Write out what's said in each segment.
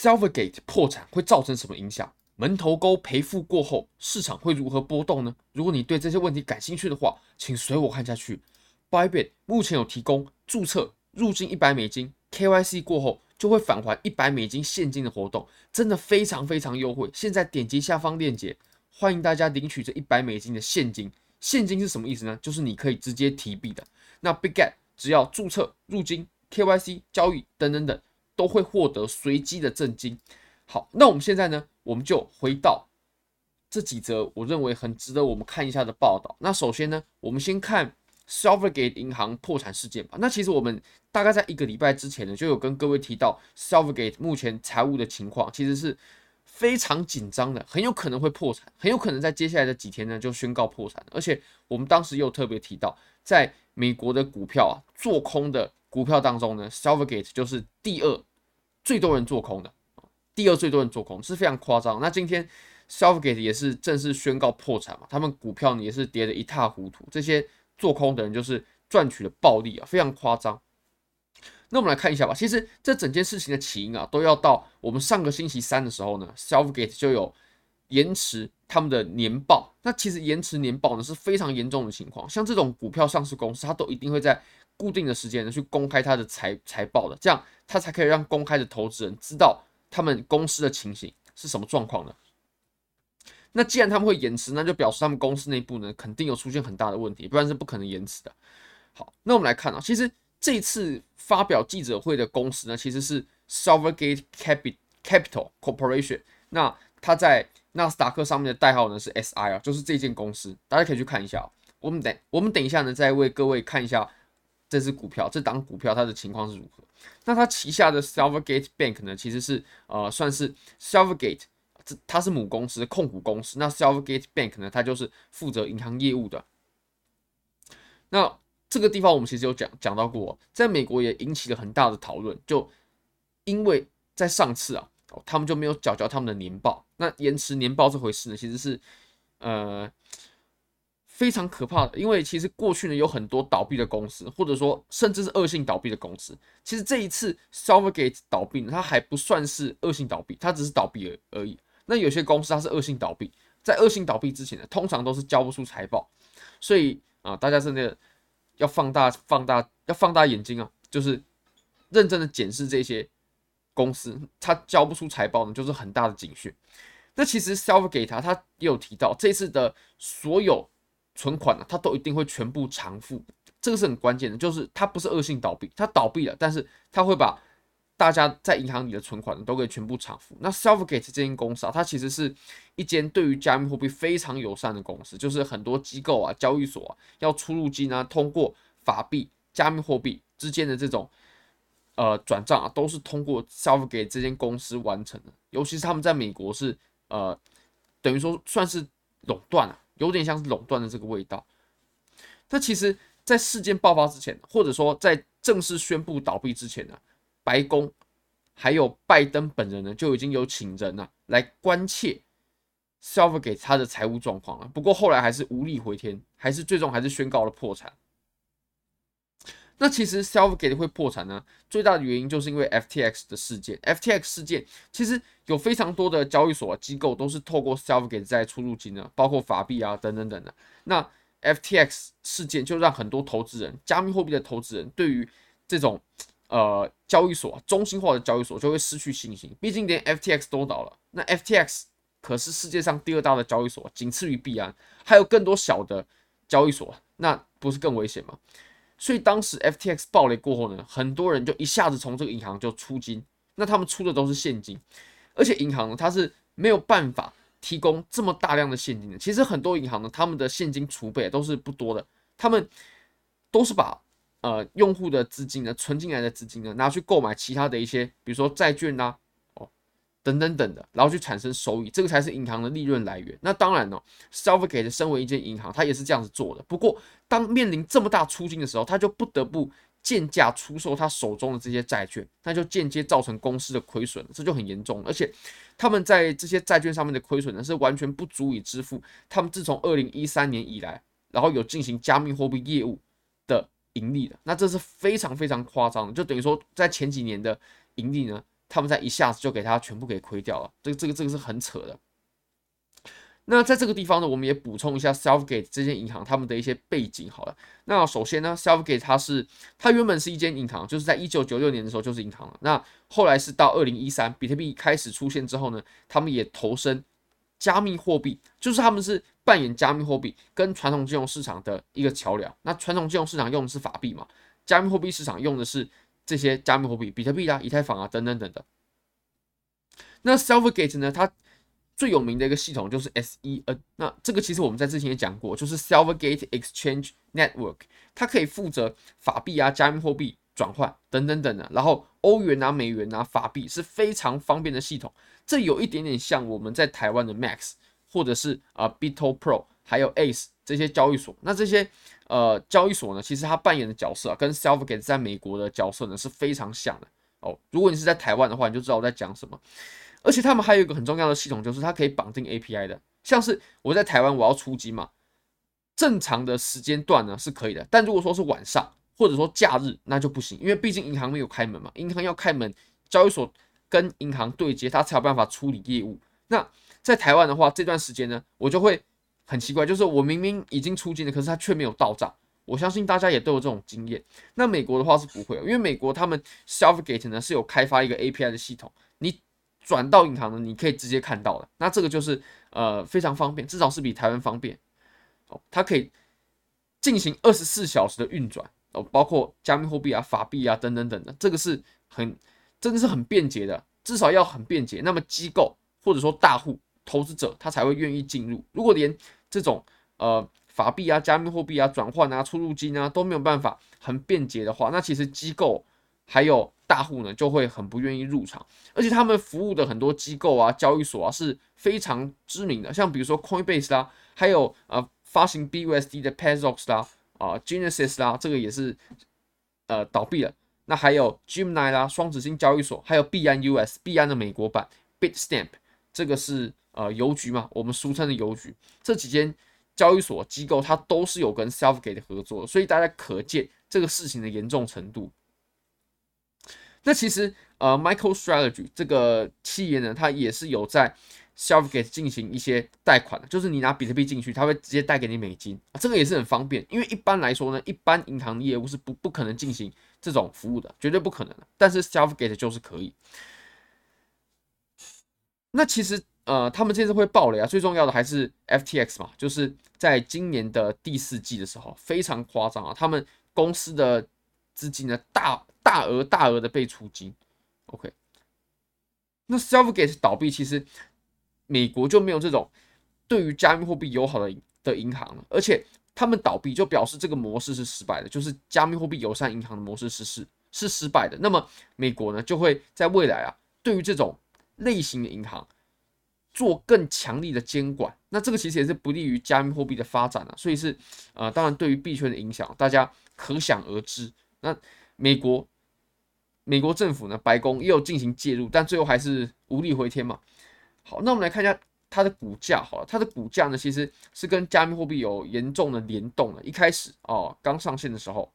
Silvergate 破产会造成什么影响？门头沟赔付过后，市场会如何波动呢？如果你对这些问题感兴趣的话，请随我看下去。Bybit 目前有提供注册入金一百美金，KYC 过后就会返还一百美金现金的活动，真的非常非常优惠。现在点击下方链接，欢迎大家领取这一百美金的现金。现金是什么意思呢？就是你可以直接提币的。那 Bigget 只要注册入金、KYC 交易等等等，都会获得随机的赠金。好，那我们现在呢？我们就回到这几则我认为很值得我们看一下的报道。那首先呢，我们先看 Silvergate 银行破产事件吧。那其实我们大概在一个礼拜之前呢，就有跟各位提到 Silvergate 目前财务的情况，其实是非常紧张的，很有可能会破产，很有可能在接下来的几天呢就宣告破产。而且我们当时又特别提到，在美国的股票啊做空的股票当中呢，Silvergate 就是第二最多人做空的。第二最多人做空是非常夸张。那今天 Selfgate 也是正式宣告破产嘛，他们股票呢也是跌得一塌糊涂。这些做空的人就是赚取了暴利啊，非常夸张。那我们来看一下吧。其实这整件事情的起因啊，都要到我们上个星期三的时候呢，Selfgate 就有延迟他们的年报。那其实延迟年报呢是非常严重的情况。像这种股票上市公司，它都一定会在固定的时间呢去公开它的财财报的，这样它才可以让公开的投资人知道。他们公司的情形是什么状况呢？那既然他们会延迟，那就表示他们公司内部呢肯定有出现很大的问题，不然是不可能延迟的。好，那我们来看啊，其实这次发表记者会的公司呢，其实是 Silvergate Capital Corporation。那它在纳斯达克上面的代号呢是 SI 啊，就是这间公司，大家可以去看一下。我们等我们等一下呢，再为各位看一下。这支股票，这档股票它的情况是如何？那它旗下的 Silvergate Bank 呢，其实是呃算是 Silvergate，这它是母公司控股公司。那 Silvergate Bank 呢，它就是负责银行业务的。那这个地方我们其实有讲讲到过，在美国也引起了很大的讨论，就因为在上次啊，他们就没有缴交他们的年报。那延迟年报这回事呢，其实是呃。非常可怕的，因为其实过去呢有很多倒闭的公司，或者说甚至是恶性倒闭的公司。其实这一次 s o l v e r g a t e 倒闭，它还不算是恶性倒闭，它只是倒闭而而已。那有些公司它是恶性倒闭，在恶性倒闭之前呢，通常都是交不出财报。所以啊，大家真的要放大、放大、要放大眼睛啊，就是认真的检视这些公司，它交不出财报呢，就是很大的警讯。那其实 Silvergate 它也有提到，这次的所有。存款呢，它都一定会全部偿付，这个是很关键的。就是它不是恶性倒闭，它倒闭了，但是它会把大家在银行里的存款呢都给全部偿付。那 Silvergate 这间公司啊，它其实是一间对于加密货币非常友善的公司，就是很多机构啊、交易所啊要出入金啊，通过法币、加密货币之间的这种呃转账啊，都是通过 Silvergate 这间公司完成的。尤其是他们在美国是呃，等于说算是垄断啊。有点像是垄断的这个味道。那其实，在事件爆发之前，或者说在正式宣布倒闭之前呢，白宫还有拜登本人呢，就已经有请人呢来关切 Silvergate 他的财务状况了。不过后来还是无力回天，还是最终还是宣告了破产。那其实 Selfgate 会破产呢，最大的原因就是因为 FTX 的事件。FTX 事件其实有非常多的交易所机构都是透过 Selfgate 在出入金的，包括法币啊等等等的。那 FTX 事件就让很多投资人，加密货币的投资人对于这种呃交易所中心化的交易所就会失去信心。毕竟连 FTX 都倒了，那 FTX 可是世界上第二大的交易所，仅次于币安，还有更多小的交易所，那不是更危险吗？所以当时 FTX 爆雷过后呢，很多人就一下子从这个银行就出金，那他们出的都是现金，而且银行呢，它是没有办法提供这么大量的现金的。其实很多银行呢，他们的现金储备都是不多的，他们都是把呃用户的资金呢存进来的资金呢拿去购买其他的一些，比如说债券呐、啊。等等等的，然后去产生收益，这个才是银行的利润来源。那当然呢 s e l f g a t e 身为一间银行，它也是这样子做的。不过，当面临这么大出金的时候，它就不得不贱价出售它手中的这些债券，那就间接造成公司的亏损，这就很严重。而且，他们在这些债券上面的亏损呢，是完全不足以支付他们自从二零一三年以来，然后有进行加密货币业务的盈利的。那这是非常非常夸张的，就等于说在前几年的盈利呢。他们在一下子就给他全部给亏掉了，这个这个这个是很扯的。那在这个地方呢，我们也补充一下，Selfgate 这间银行他们的一些背景好了。那首先呢，Selfgate 它是它原本是一间银行，就是在一九九六年的时候就是银行了。那后来是到二零一三，比特币开始出现之后呢，他们也投身加密货币，就是他们是扮演加密货币跟传统金融市场的一个桥梁。那传统金融市场用的是法币嘛，加密货币市场用的是这些加密货币，比特币啊、以太坊啊等等等等。那 Silvergate 呢，它最有名的一个系统就是 SEN，那这个其实我们在之前也讲过，就是 Silvergate Exchange Network，它可以负责法币啊、加密货币转换等等等的，然后欧元啊、美元啊、法币是非常方便的系统。这有一点点像我们在台湾的 Max，或者是啊 BitoPro，还有 Ace 这些交易所。那这些呃交易所呢，其实它扮演的角色啊，跟 selfgate 在美国的角色呢是非常像的哦。如果你是在台湾的话，你就知道我在讲什么。而且他们还有一个很重要的系统，就是它可以绑定 API 的。像是我在台湾，我要出金嘛，正常的时间段呢是可以的，但如果说是晚上或者说假日，那就不行，因为毕竟银行没有开门嘛，银行要开门，交易所跟银行对接，它才有办法处理业务。那在台湾的话，这段时间呢，我就会很奇怪，就是我明明已经出金了，可是它却没有到账。我相信大家也都有这种经验。那美国的话是不会，因为美国他们 Selfgate 呢是有开发一个 API 的系统，你。转到银行呢，你可以直接看到的。那这个就是呃非常方便，至少是比台湾方便哦。它可以进行二十四小时的运转哦，包括加密货币啊、法币啊等等等的，这个是很真的是很便捷的，至少要很便捷。那么机构或者说大户投资者他才会愿意进入。如果连这种呃法币啊、加密货币啊转换啊、出入金啊都没有办法很便捷的话，那其实机构还有。大户呢就会很不愿意入场，而且他们服务的很多机构啊、交易所啊是非常知名的，像比如说 Coinbase 啦，还有呃发行 BUSD 的 Paxos 啦，啊 Genesis 啦，这个也是呃倒闭了。那还有 Gemini 啦，双子星交易所，还有币安 US，币安的美国版 Bitstamp，这个是呃邮局嘛，我们俗称的邮局。这几间交易所机构它都是有跟 Selfgate 合作，所以大家可见这个事情的严重程度。那其实，呃，MicroStrategy 这个企业呢，它也是有在 Selfgate 进行一些贷款的，就是你拿比特币进去，它会直接贷给你美金啊，这个也是很方便。因为一般来说呢，一般银行业务是不不可能进行这种服务的，绝对不可能的。但是 Selfgate 就是可以。那其实，呃，他们这次会爆雷啊，最重要的还是 FTX 嘛，就是在今年的第四季的时候，非常夸张啊，他们公司的资金呢大。大额大额的被出金，OK。那 Silvergate 倒闭，其实美国就没有这种对于加密货币友好的的银行了，而且他们倒闭就表示这个模式是失败的，就是加密货币友善银行的模式是是是失败的。那么美国呢，就会在未来啊，对于这种类型的银行做更强力的监管。那这个其实也是不利于加密货币的发展啊，所以是呃，当然对于币圈的影响，大家可想而知。那美国。美国政府呢，白宫又进行介入，但最后还是无力回天嘛。好，那我们来看一下它的股价。好了，它的股价呢，其实是跟加密货币有严重的联动的。一开始哦，刚上线的时候，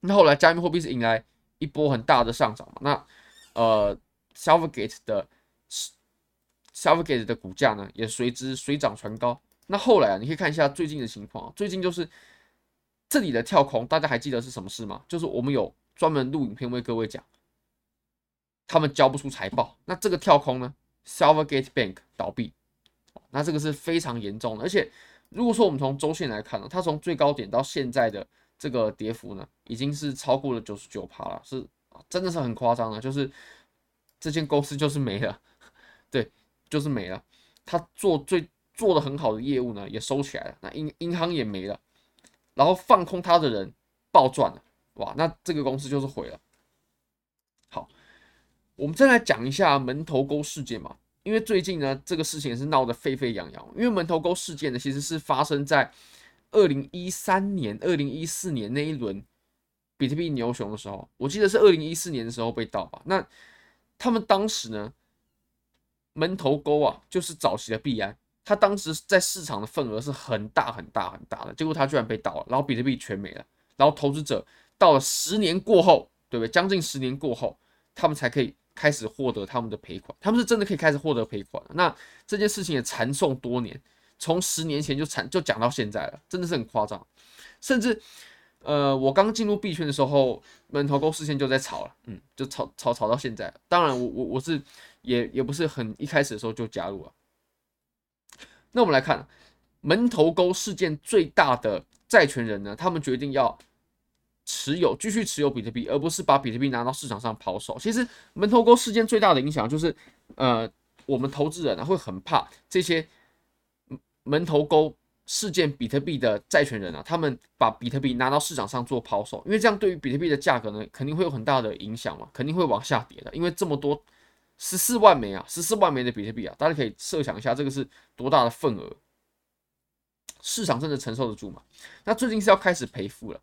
那后来加密货币是迎来一波很大的上涨嘛。那呃，Silvergate 的 Silvergate 的股价呢，也随之水涨船高。那后来啊，你可以看一下最近的情况，最近就是这里的跳空，大家还记得是什么事吗？就是我们有。专门录影片为各位讲，他们交不出财报，那这个跳空呢？Silvergate Bank 倒闭，那这个是非常严重的。而且如果说我们从周线来看呢，它从最高点到现在的这个跌幅呢，已经是超过了九十九趴了，是真的是很夸张的。就是这间公司就是没了，对，就是没了。他做最做的很好的业务呢，也收起来了。那银银行也没了，然后放空他的人暴赚了。哇，那这个公司就是毁了。好，我们再来讲一下门头沟事件嘛，因为最近呢，这个事情也是闹得沸沸扬扬。因为门头沟事件呢，其实是发生在二零一三年、二零一四年那一轮比特币牛熊的时候，我记得是二零一四年的时候被盗吧。那他们当时呢，门头沟啊，就是早期的币安，他当时在市场的份额是很大很大很大的，结果他居然被盗了，然后比特币全没了，然后投资者。到了十年过后，对不对？将近十年过后，他们才可以开始获得他们的赔款，他们是真的可以开始获得赔款。那这件事情也缠讼多年，从十年前就缠就讲到现在了，真的是很夸张。甚至，呃，我刚进入币圈的时候，门头沟事件就在吵了，嗯，就吵吵吵到现在。当然我，我我我是也也不是很一开始的时候就加入了。那我们来看门头沟事件最大的债权人呢，他们决定要。持有继续持有比特币，而不是把比特币拿到市场上抛售。其实门头沟事件最大的影响就是，呃，我们投资人啊会很怕这些门头沟事件比特币的债权人啊，他们把比特币拿到市场上做抛售，因为这样对于比特币的价格呢，肯定会有很大的影响嘛，肯定会往下跌的。因为这么多十四万枚啊，十四万枚的比特币啊，大家可以设想一下，这个是多大的份额？市场真的承受得住吗？那最近是要开始赔付了。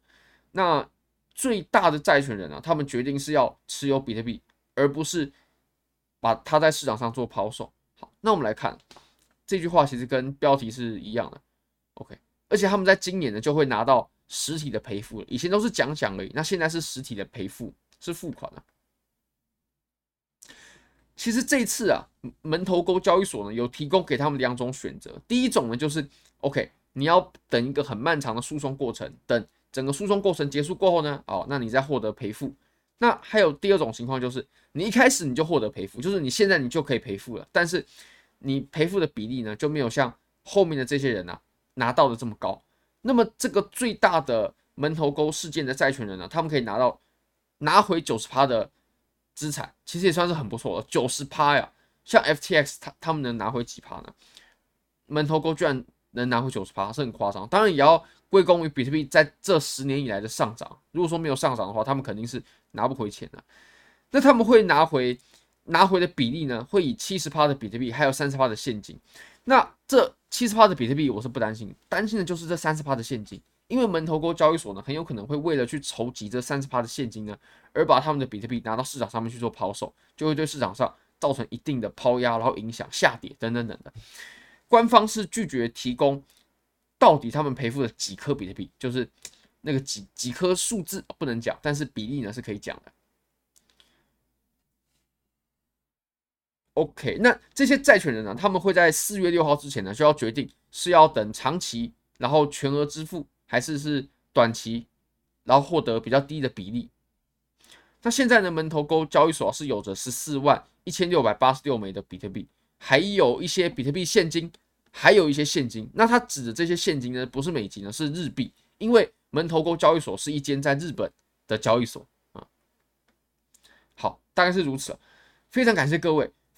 那最大的债权人啊，他们决定是要持有比特币，而不是把它在市场上做抛售。好，那我们来看这句话，其实跟标题是一样的。而且他们在今年呢就会拿到实体的赔付，以前都是讲讲而已，那现在是实体的赔付，是付款了。其实这次啊，门头沟交易所呢有提供给他们两种选择，第一种呢就是 OK，你要等一个很漫长的诉讼过程，等。整个诉讼过程结束过后呢，哦，那你再获得赔付。那还有第二种情况就是，你一开始你就获得赔付，就是你现在你就可以赔付了，但是你赔付的比例呢就没有像后面的这些人啊拿到的这么高。那么这个最大的门头沟事件的债权人呢，他们可以拿到拿回九十趴的资产，其实也算是很不错了。九十趴呀，像 FTX 他他们能拿回几趴呢？门头沟居然能拿回九十趴，是很夸张。当然也要。归功于比特币在这十年以来的上涨。如果说没有上涨的话，他们肯定是拿不回钱的。那他们会拿回拿回的比例呢？会以七十趴的比特币，还有三十趴的现金。那这七十趴的比特币，我是不担心，担心的就是这三十趴的现金。因为门头沟交易所呢，很有可能会为了去筹集这三十趴的现金呢，而把他们的比特币拿到市场上面去做抛售，就会对市场上造成一定的抛压，然后影响下跌等等等等的。官方是拒绝提供。到底他们赔付了几颗比特币？就是那个几几颗数字不能讲，但是比例呢是可以讲的。OK，那这些债权人呢，他们会在四月六号之前呢，就要决定是要等长期，然后全额支付，还是是短期，然后获得比较低的比例。那现在呢，门头沟交易所是有着十四万一千六百八十六枚的比特币，还有一些比特币现金。还有一些现金，那他指的这些现金呢，不是美金呢，是日币，因为门头沟交易所是一间在日本的交易所啊。好，大概是如此，非常感谢各位，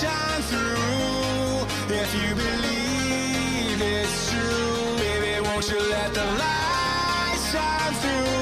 shine through if you believe it's true. Baby, won't you let the light shine through?